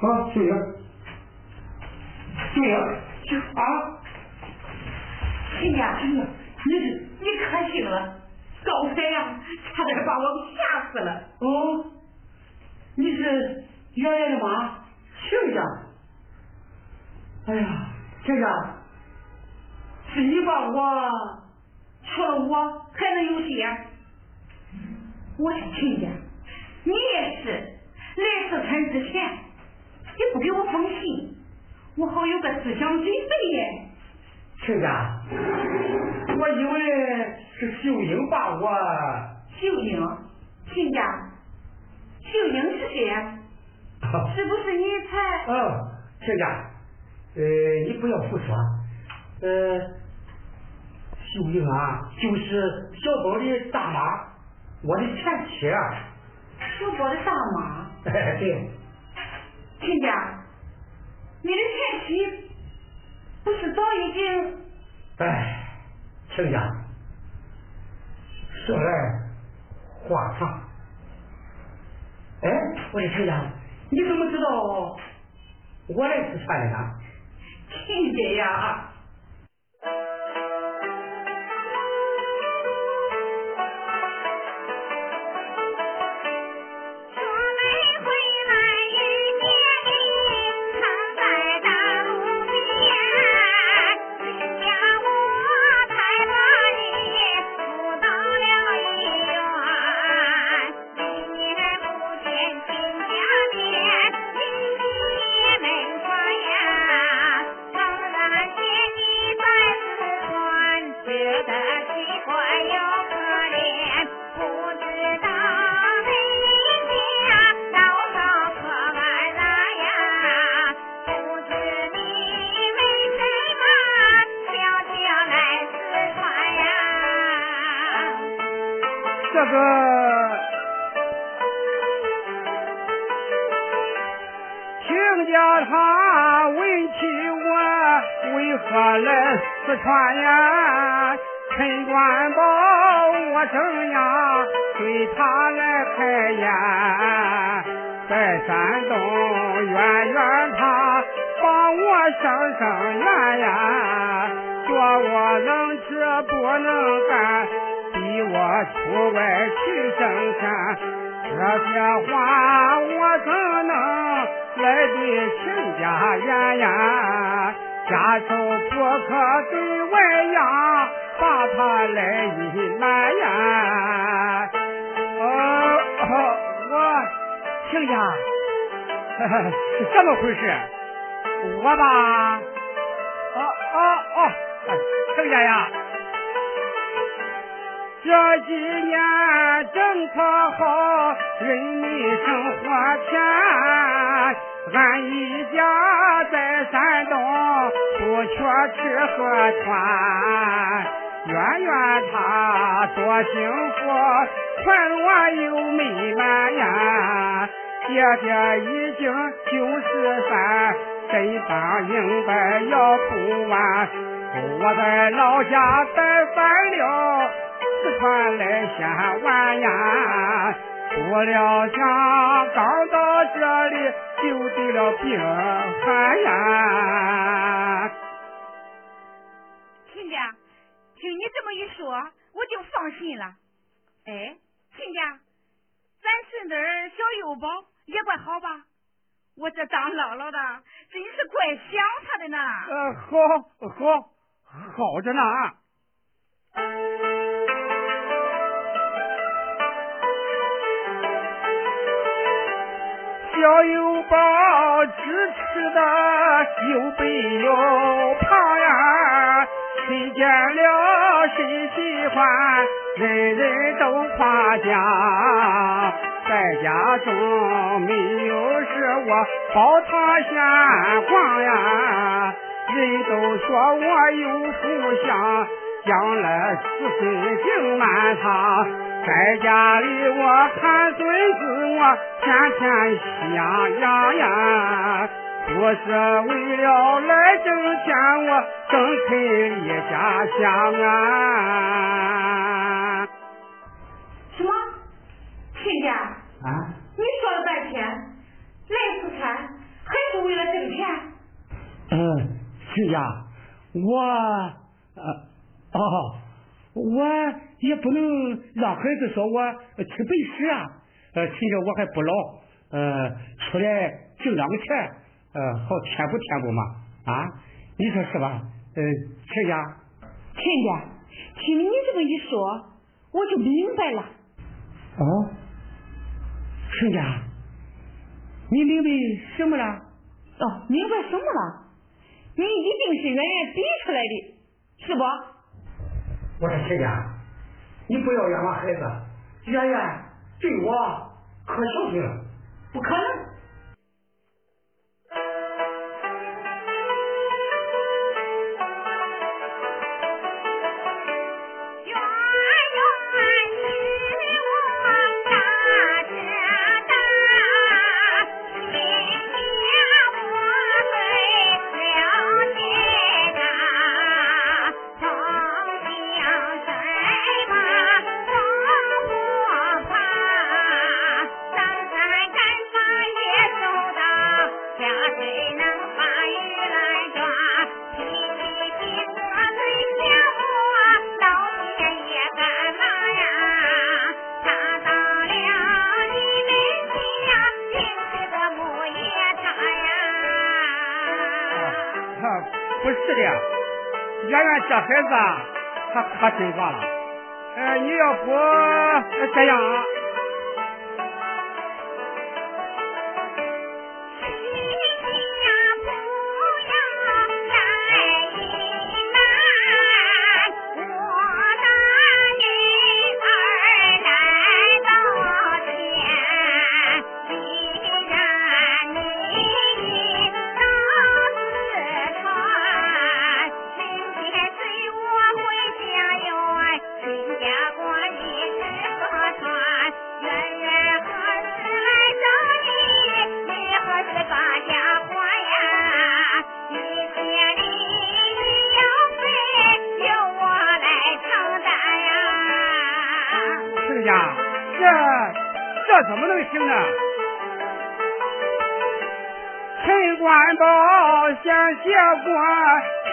啊，秀英，秀英，秀啊！亲家，亲家，你你可醒了，刚才呀，差点把我给吓死了。哦，你是圆圆的妈，亲家。哎呀，亲家，是你把我，除了我还能有谁呀？我是亲家，你也是来四川之前，你不给我封信，我好有个思想准备耶。亲家，我以为是秀英把我。秀英，亲家，秀英是谁呀？是不是你才？哦，亲家，呃，你不要胡说，呃，秀英啊，就是小宝的大妈，我的前妻啊。小宝的大妈。哎 对。亲家，你的前妻不是早已经？哎，亲家，说来话长。哎，我的亲家，你怎么知道我来四川的呢？亲家呀。这不能干。逼我出外去挣钱，这些话我怎能来的亲家言呀？家丑不可对外扬，把他来隐瞒呀。哦，我亲家是这么回事？我吧，哦哦哦，亲家呀。这几年政策好，人民生活甜。俺一家在山东不缺吃喝穿，圆圆她多幸福，快乐又美满呀。姐姐已经九十三，身当硬白要不完。我在老家待烦了。四川来先玩呀，不料想刚到这里就得了病寒呀。亲家，听你这么一说，我就放心了。哎，亲家，咱孙子小幼宝也怪好吧？我这当姥姥的真是怪想他的呢。呃，好，好，好着呢。小油包支持的又背又胖呀，谁见了谁喜欢，人人都夸奖。在家中没有事，我包他闲逛呀，人都说我有福相，将来子孙敬满堂。在家里我看孙子，我天天喜洋洋，不是为了来挣钱，我挣钱离家乡啊！什么？亲家？啊？你说了半天，来四川还是为了挣钱？嗯，亲家，我呃哦。我也不能让孩子说我去背诗啊，呃，趁着我还不老，呃，出来挣两个钱，呃，好填补填补嘛，啊，你说是吧？呃，亲家，亲家，听你这么一说，我就明白了。哦，亲家，你明白什么了？哦，明白什么了？你一定是远远逼出来的，是不？我说亲家，你不要冤枉孩子，圆圆对我可孝顺了，不可能。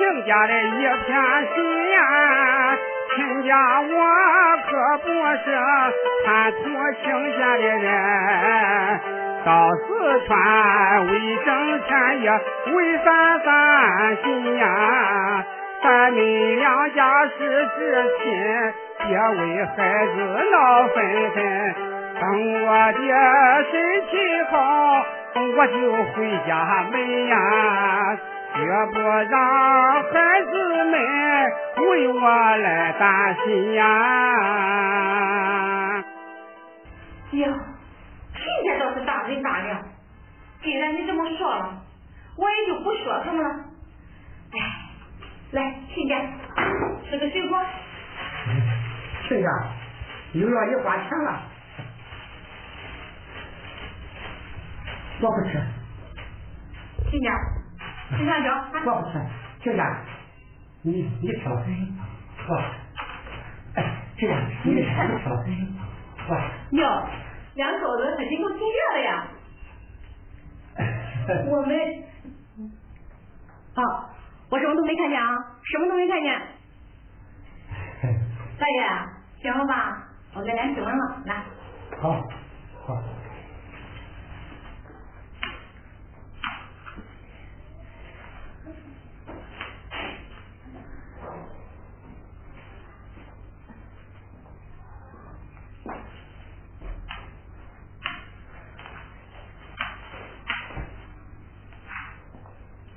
亲家的一片心呀，亲家我可不是贪图亲家的人，到四川为挣钱也为散散心呀，咱们两家是至亲，别为孩子闹纷纷。等我的身体好，我就回家门呀，绝不让孩子们为我来担心呀。哟，亲家倒是大人大量，既然你这么说了，我也就不说什么了。哎，来，亲家吃个水果。亲家，又让你花钱了。我不吃，亲家，吃香蕉。我不吃，亲家，你你吃吧，我，哎，亲家，你吃你吃吧，我。哟，两口子可挺够体贴的呀。我们，好，我什么都没看见啊，什么都没看见。大爷。行了吧，我给咱吃完了，来。好，好。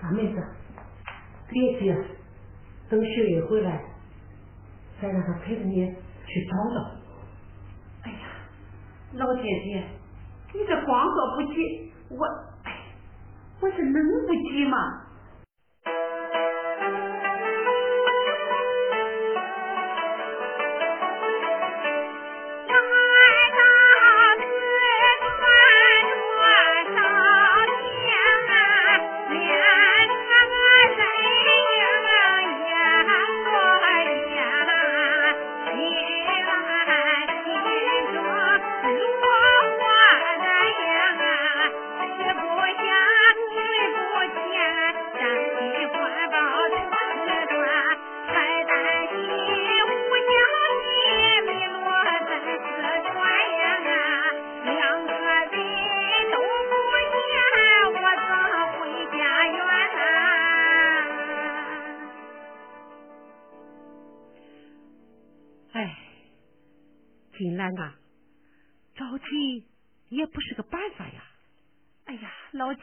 大妹子，别急，等秀英回来，再让她陪着你去找找。哎呀，老姐姐，你这光说不急，我，哎，我是能不急吗？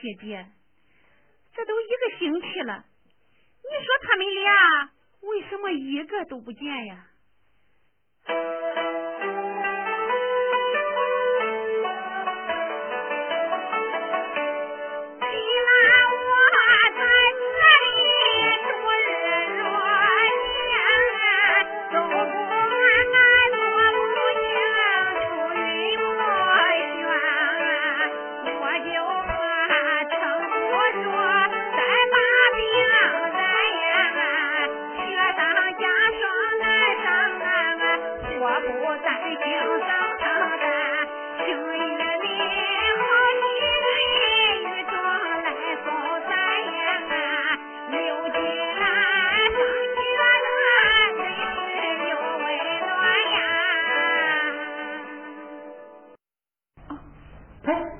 姐姐，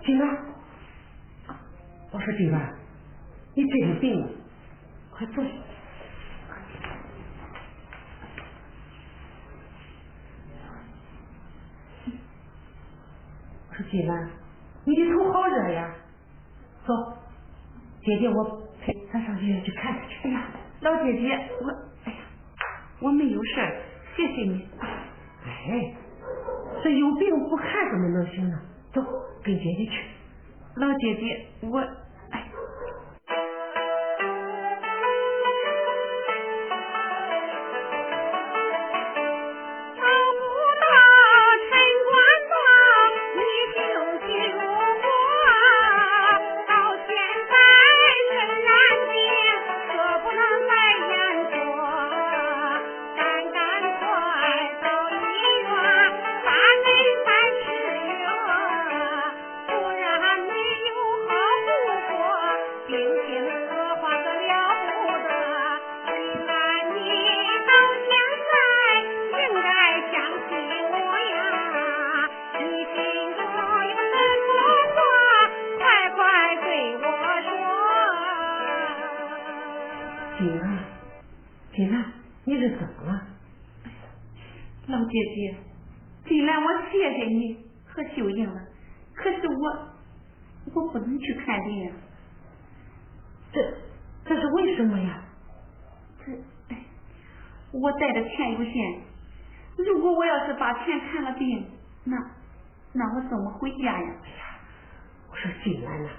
金兰，你这个病，快坐下。我说金兰，你的头好热呀，走，姐姐我陪咱上医院去看看去。哎呀，老姐姐，我哎呀，我没有事，谢谢你。哎，这有病不看怎么能行呢？走，跟姐姐去。老姐姐，我。姐姐，金兰，我谢谢你和秀英了，可是我我不能去看病，这这是为什么呀？这哎，我带的钱有限，如果我要是把钱看了病，那那我怎么回家呀？哎呀，我说金兰呐，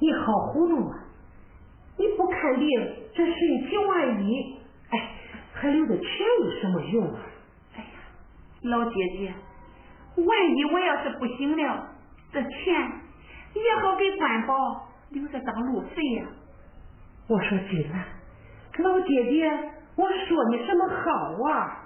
你好糊涂啊！你不看病，这身体万一，哎，还留着钱有什么用啊？哎呀老姐姐，万一我要是不行了，这钱也好给官保留着当路费呀。我说金兰，老姐姐，我说你什么好啊？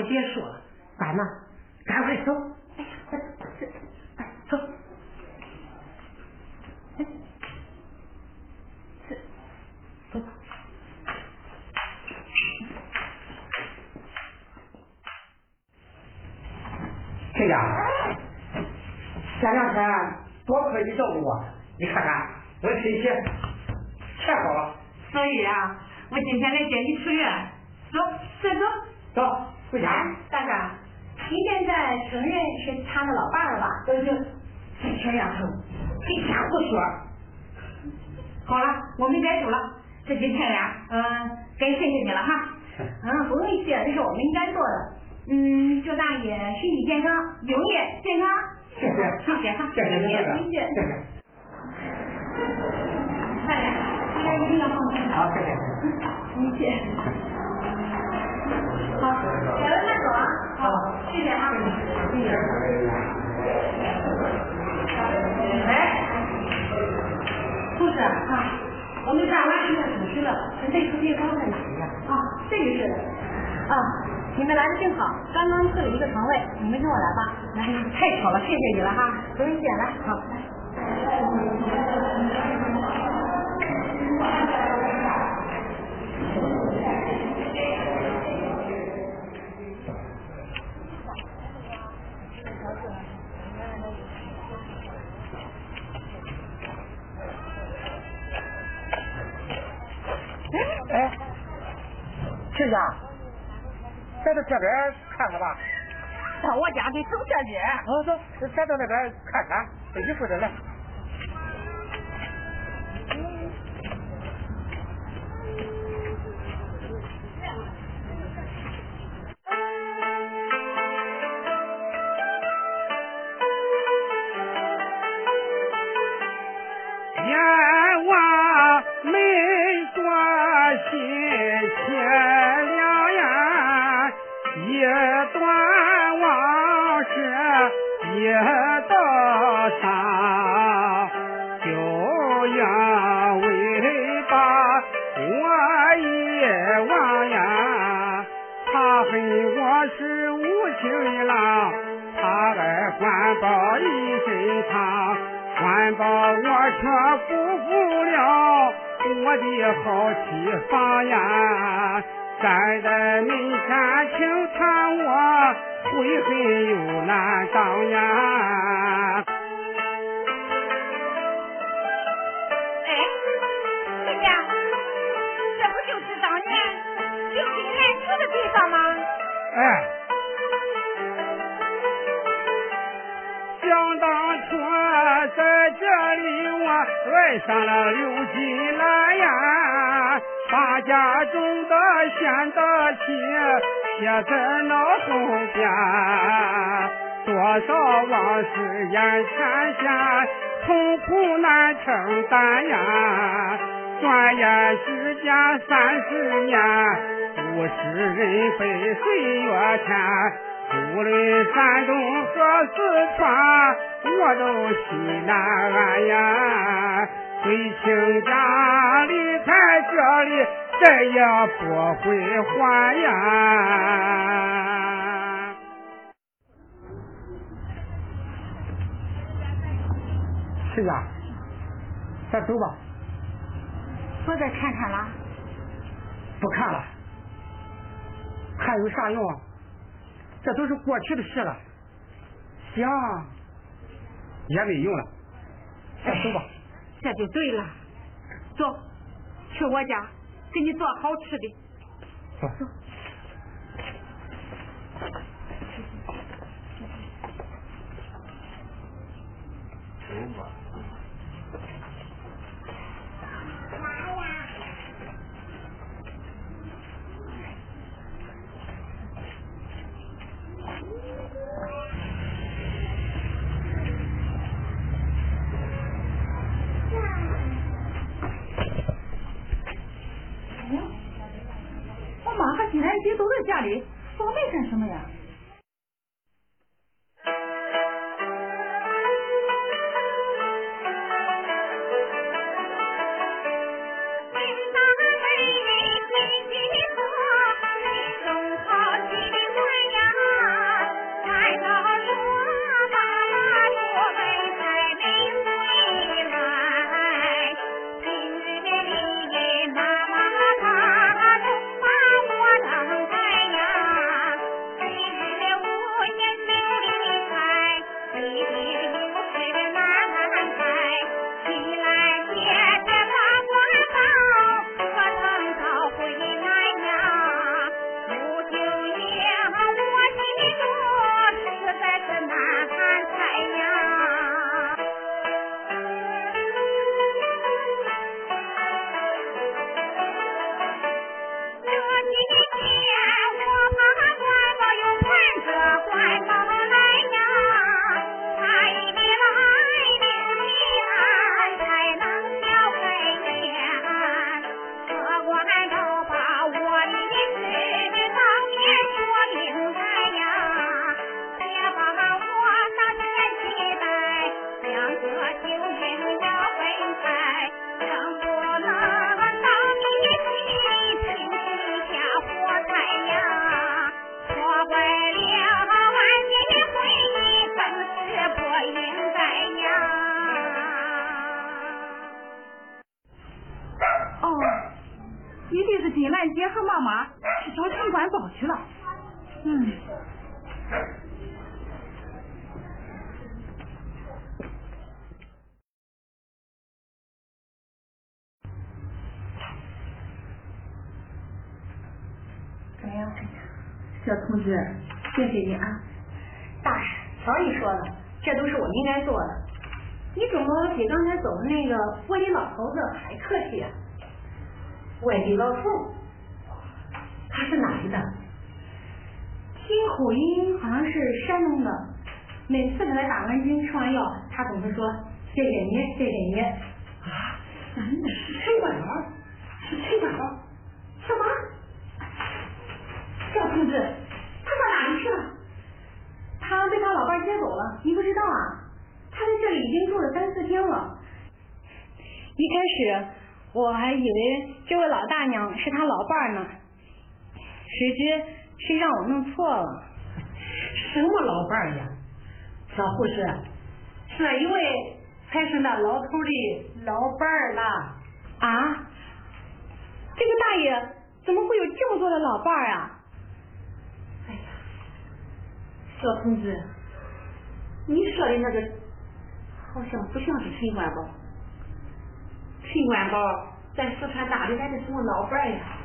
什么话也别说了，咱呢，赶快走。哎呀，走。走。亲家，前两天多亏你照顾我，你看看我身体全好了。所以啊，我今天来接你出院。走，快走。走，回家。大哥，你现在承认是他的老伴了吧？对对。这小丫头，这家伙说。好了，我们该走了。这几天呀，嗯，该谢谢你了哈。嗯，不用谢，这是我们应该做的。嗯，祝大爷身体健康，永远健康。谢谢，谢谢哈，谢谢谢谢，谢谢。谢谢。大爷，大家一定要放心。好，谢谢。谢谢。好，小文慢走啊。好，谢谢啊。谢谢。哎，护士啊，我们干完这个手续了，内出血刚在哪里呀？啊，这个是。啊，你们来的正好，刚刚退了一个床位，你们跟我来吧。来，太巧了，谢谢你了哈。不用谢，来，好，来。哎，亲家，咱到这边看看吧。到我家得走这边。哦，走，咱到那边看看，一会儿再来。我的好妻房呀，站在门前轻叹我悔恨又难当呀。哎，亲家，这不就是当年刘金兰住的地方吗？哎，想当初在这里我爱上了刘金兰呀，把家中的贤的妻写在脑后边，多少往事眼前现，痛苦难承担呀。转眼时间三十年，物是人非岁月迁。无论山东和四川，我都心难安呀。随亲家离开这里，再也不会还呀。亲家，咱走吧。不再看看了？不看了，还有啥用啊？这都是过去的事了，想也没用了，咱走吧。这就对了，走，去我家给你做好吃的。走。我一定是金兰姐和妈妈是找城管报去了。嗯。哎呀，小同志，谢谢你啊！大事早已说了，这都是我应该做的。你怎么比刚才走的那个玻璃老头子还客气啊？外地老头，他是哪里的？听口音好像是山东的。每次给他打完针吃完药，他总是说谢谢你，谢谢你。啊，男的是陈管老，是陈管老，什么？小同志，他到哪里去了？他被他老伴接走了，你不知道啊？他在这里已经住了三四天了。一开始我还以为这位老大娘是他老伴呢，谁知是让我弄错了。什么老伴呀？小护士，这一位才是那老头的老伴啦。啊？这个大爷怎么会有这么多的老伴啊？哎呀，小同志，你说的那个好像不像是陈官宝。陈官宝在四川哪里来的什么老伴呀？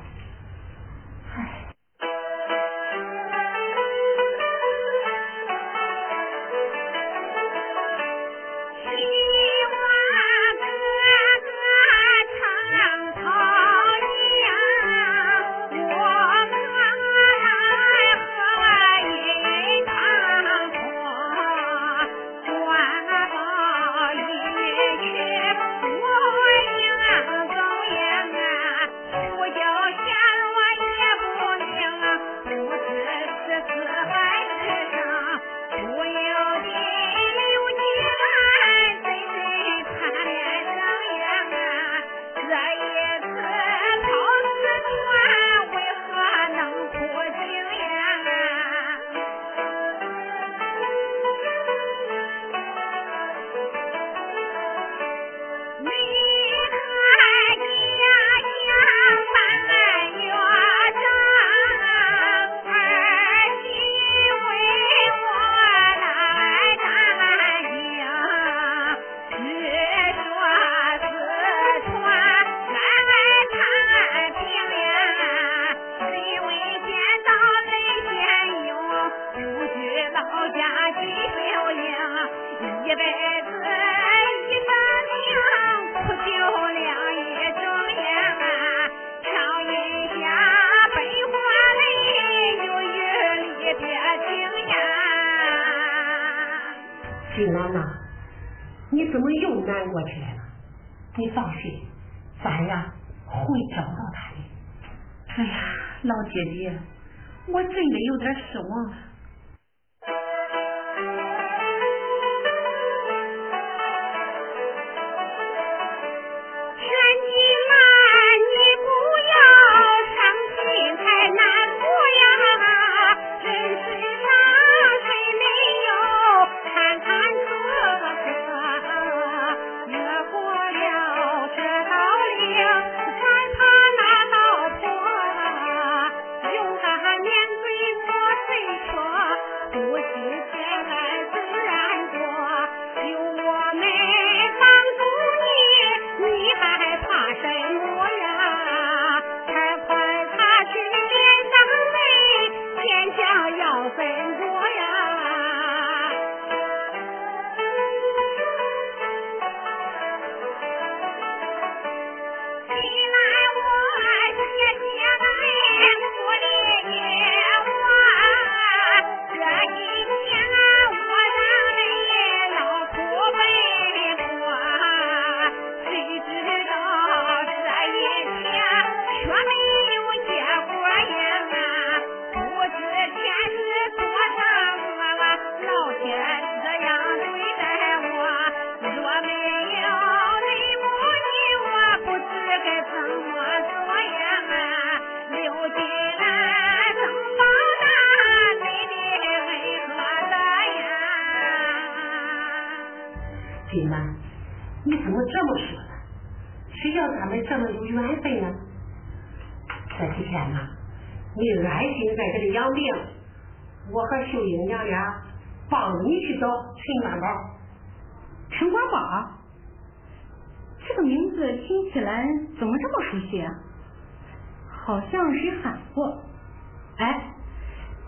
金兰呐，你怎么又难过起来了？你放心，咱呀会找到他的。哎呀，老姐姐，我真的有点失望了。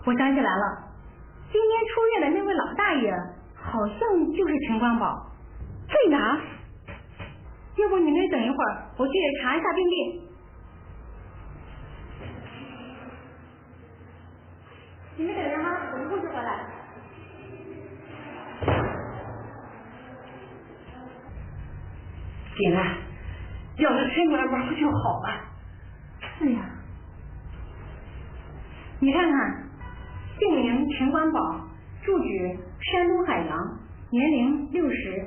我想起来了，今天出院的那位老大爷，好像就是陈光宝。在哪？要不你们等一会儿，我去查一下病历。你们等着哈，我们护士回来。金兰，要是陈官宝不就好了？是呀，你看看，姓名陈官宝，住址山东海洋，年龄六十，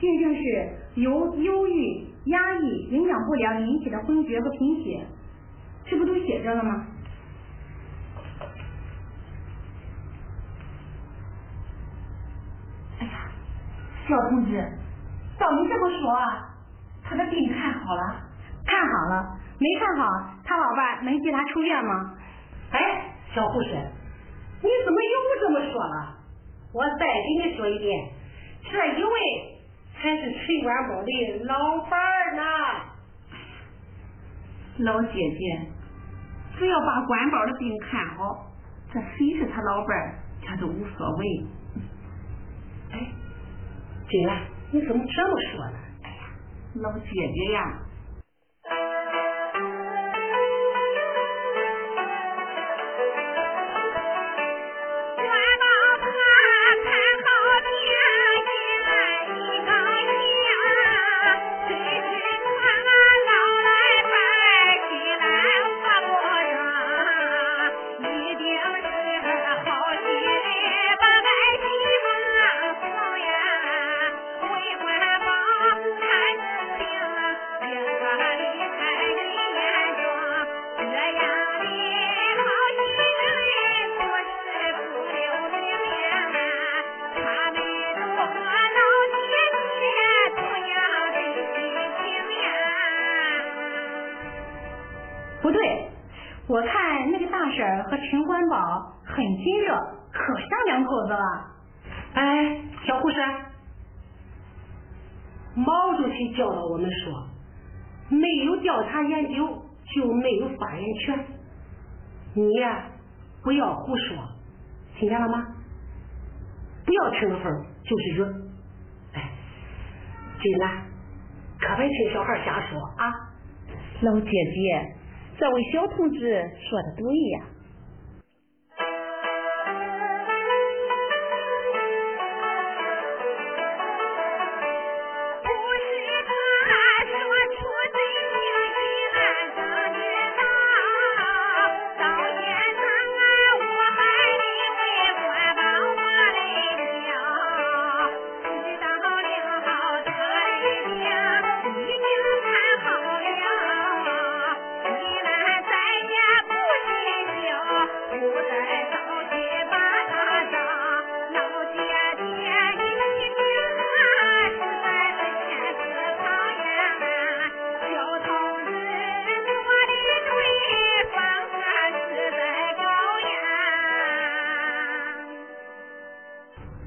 病症是由忧郁、压抑、营养不良引起的昏厥和贫血，这不都写着了吗？哎呀，小同志，照你这么说啊，他的病看好了？看好了，没看好，他老伴儿能接他出院吗？哎，小护士，你怎么又这么说了？我再给你说一遍，这一位才是陈官宝的老伴儿呢。老姐姐，只要把管宝的病看好，这谁是他老伴儿，他都无所谓。哎，金兰，你怎么这么说呢？哎呀，老姐姐呀，婶和陈官宝很亲热，可像两口子了。哎，小护士，毛主席教导我们说，没有调查研究就没有发言权。你呀，不要胡说，听见了吗？不要听了风就是准。哎，金兰，可别听小孩瞎说啊！老姐姐，这位小同志说的对呀。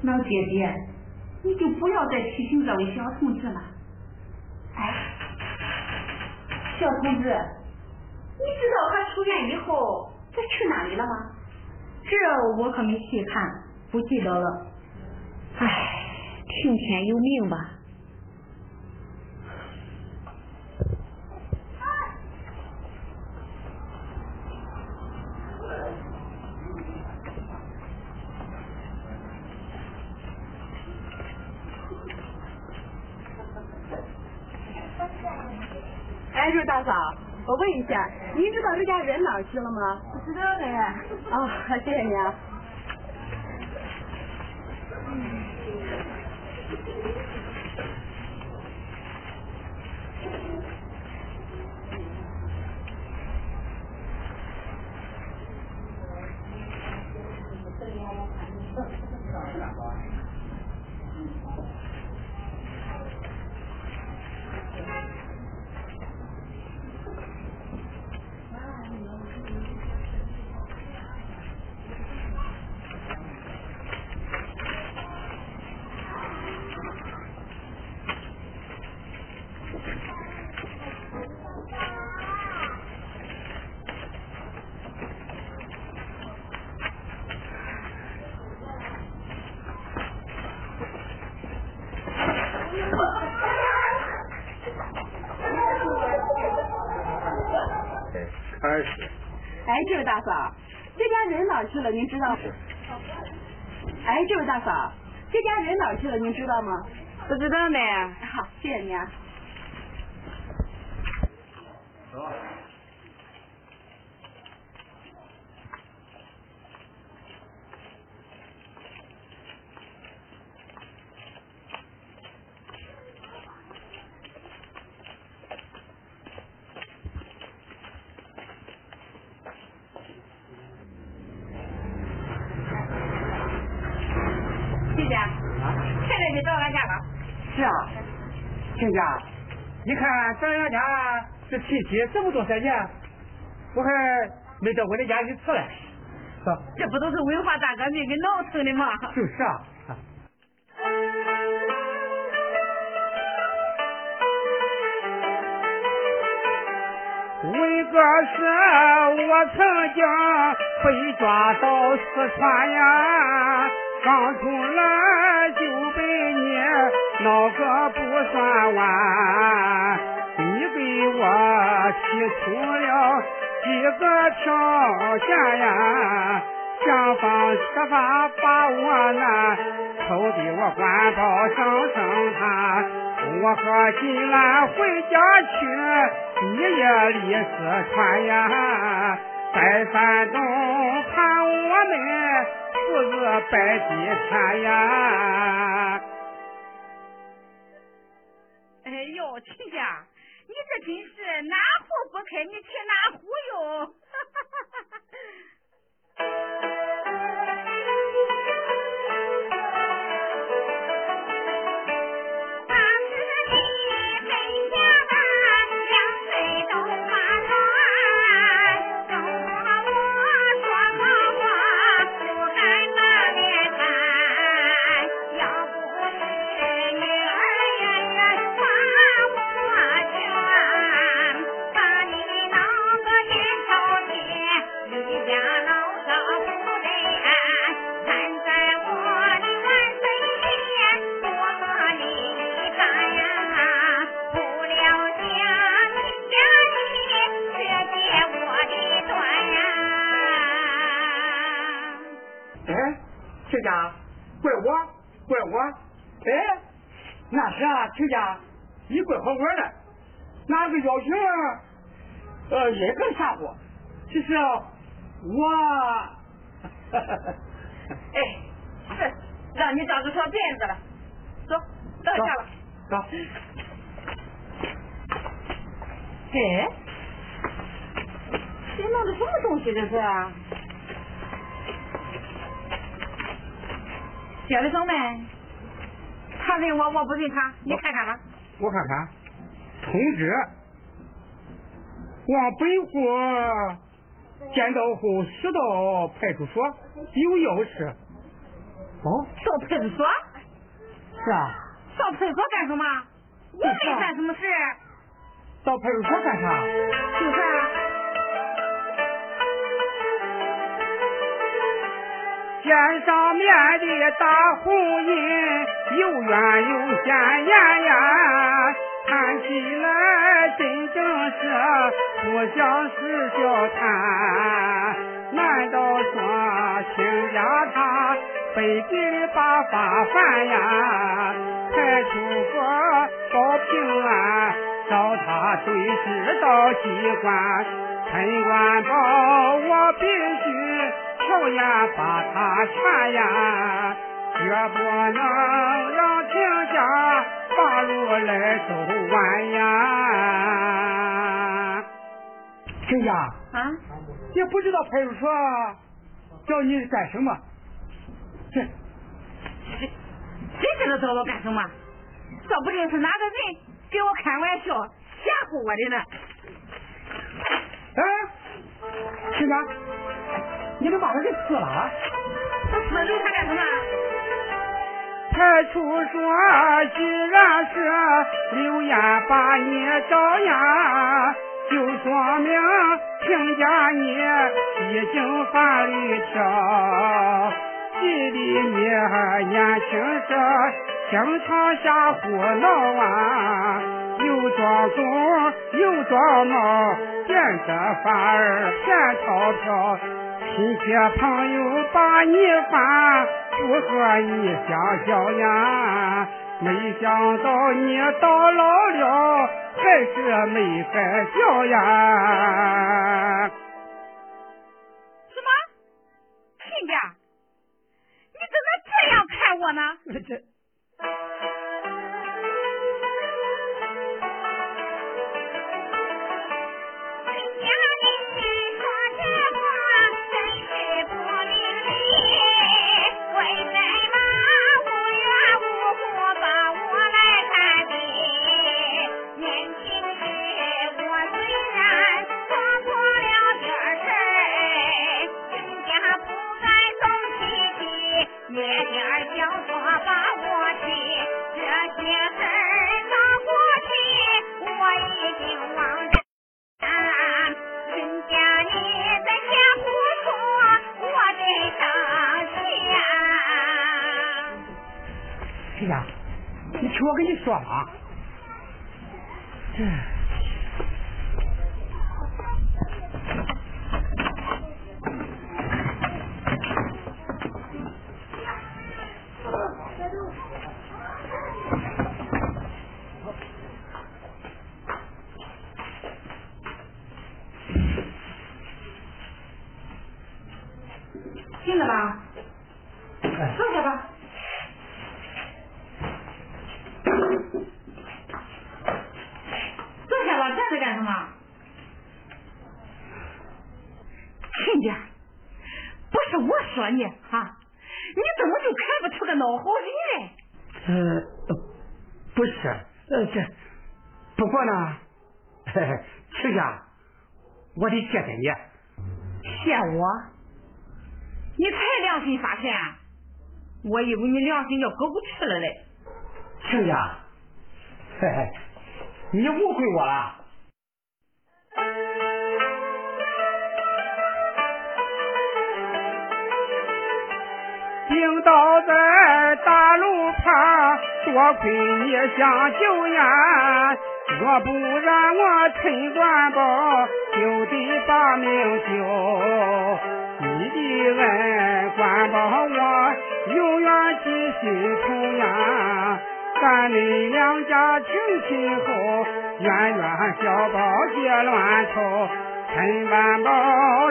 老姐姐，你就不要再提醒这位小同志了。哎，小同志，你知道他出院以后他去哪里了吗？这我可没细看，不记得了。哎，听天由命吧。哎，这大嫂，我问一下，您知道这家人哪儿去了吗？不知道的呀。啊，谢谢你啊。嫂，这家人哪去了？您知道吗？哎，这位大嫂，这家人哪去了？您知道吗？不知道呢。好，谢谢您啊。亲家，啊，现在就到俺家了。是啊，亲家，你看咱俺家这亲戚这么多三年，我还没到我的家一次嘞。是，这不都是文化大革命给闹成的吗？就是啊。啊为个是我曾经被抓到四川呀，刚出来就被你闹个不算完，出了几个条件呀，想方设法把我那偷的我官报上升他。我和金兰回家去，一夜离四川呀，在山东盼我们父子拜祭天呀。哎呦，亲家，你这真是哪壶不开你提哪壶哟！那是啊，亲家，你怪好玩的，拿个邀请，呃，也更吓唬。其实啊，我，哎，是让你长个小辫子了。走，到家了。走。哎，这弄的什么东西这是？小的兄妹，他认我，我不认他，你看看吧。我看看，通知往北户见到后驶到派出所，有钥匙。哦，到派出所？是啊，到派出所干什么？我没干什么事。到派出所干啥？就是肩上面的大红印，又圆又显眼呀，看起来真正是不像是小摊。难道说亲家他背地里把法犯呀？派出所保平安，找他对峙到机关，陈官保我必须。把他劝呀，绝不能让亲家把路来走完呀。亲家，啊？也不知道派出所叫你干什么。这谁谁知道找我干什么？说不定是哪个人给我开玩笑吓唬我的呢。哎，亲家，你都把他给撕了？我留他干什么？派出所既然是刘艳把你找呀，就说明听见你已经犯了条，记得你年轻时经常瞎胡闹啊，有又装怂又装冒，变着法儿骗钞票。亲戚朋友把你烦，不和你相交呀。没想到你到老了，还是没孩小呀。什么？亲家，你怎么这样看我呢？这。你发现？我以为你良心要过不去了嘞。亲家，嘿嘿，你误会我了。病倒在大路旁，多亏你相救呀！若不然我陈官宝就得把命丢。你的恩，官宝我永远记心头呀！咱们两家亲亲后，冤冤小宝结乱仇。陈万宝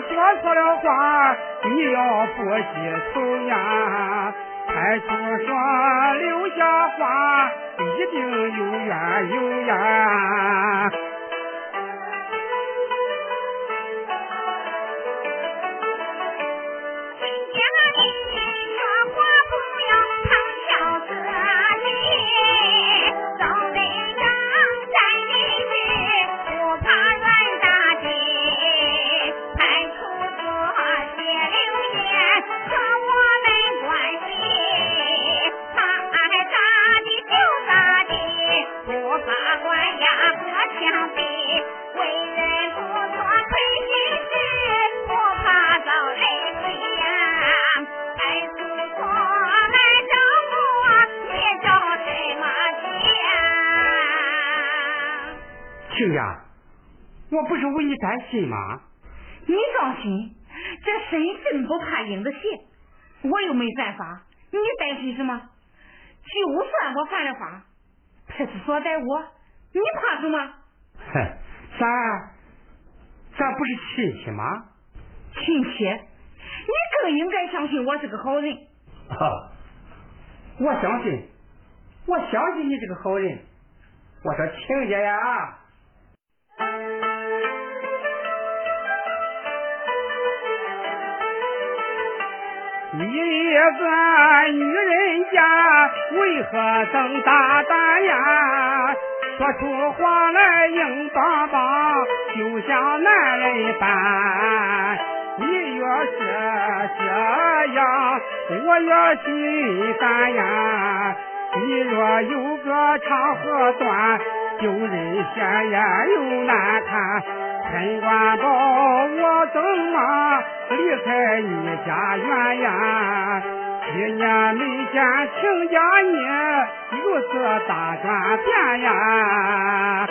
说错了话，你要不记仇呀。派出所留下话，一定有缘有呀。亲家，我不是为你担心吗？你放心，这身正不怕影子斜，我又没犯法，你担心什么？就算我犯了法，派出所逮我，你怕什么？哼，咱咱不是亲戚吗？亲戚，你更应该相信我是个好人。啊，我相信，我相信你是个好人。我说亲家呀，一个女人家，为何这大胆呀？说出话来硬邦邦，就像男人般。你越是这样，我越心烦呀。你若有个长和短，丢人现眼又难看。陈官宝，我怎么离开你家园呀？几年没见亲家，你又是大转变呀。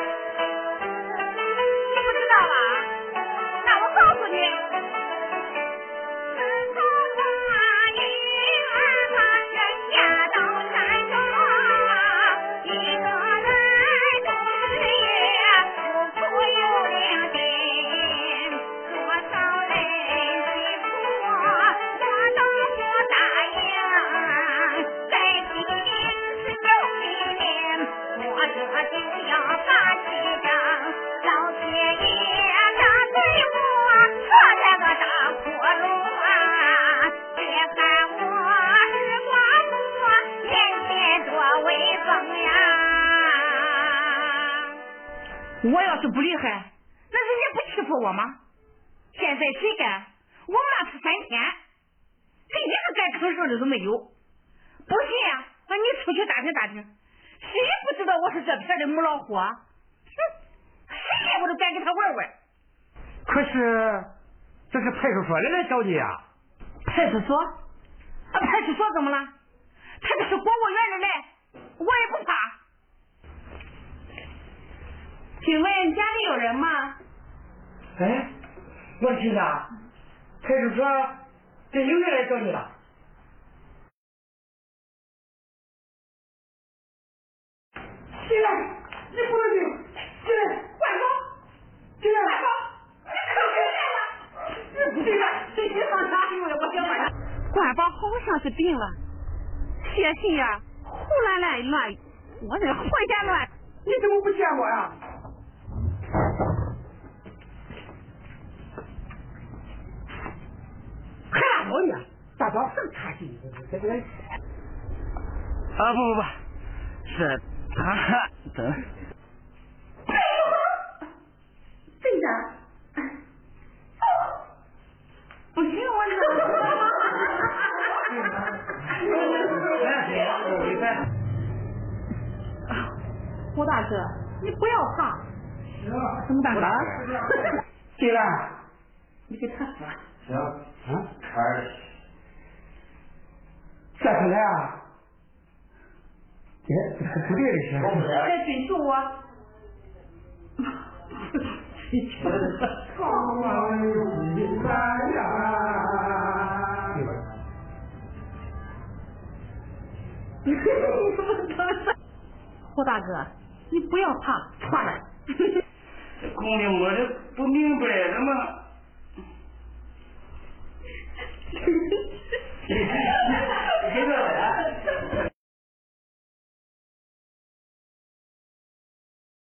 Claudia 大宝好像是病了，写信呀，胡乱乱乱，我在回家乱，你怎么不见我呀？还拉倒你，大宝这么差劲！啊，不不不，是他的。不要怕，行，么办法？对了，你给他说。行，嗯，开。干回来啊？姐，不对的是。再追求我。霍 大哥。你不要怕错了这姑娘我这不明摆着吗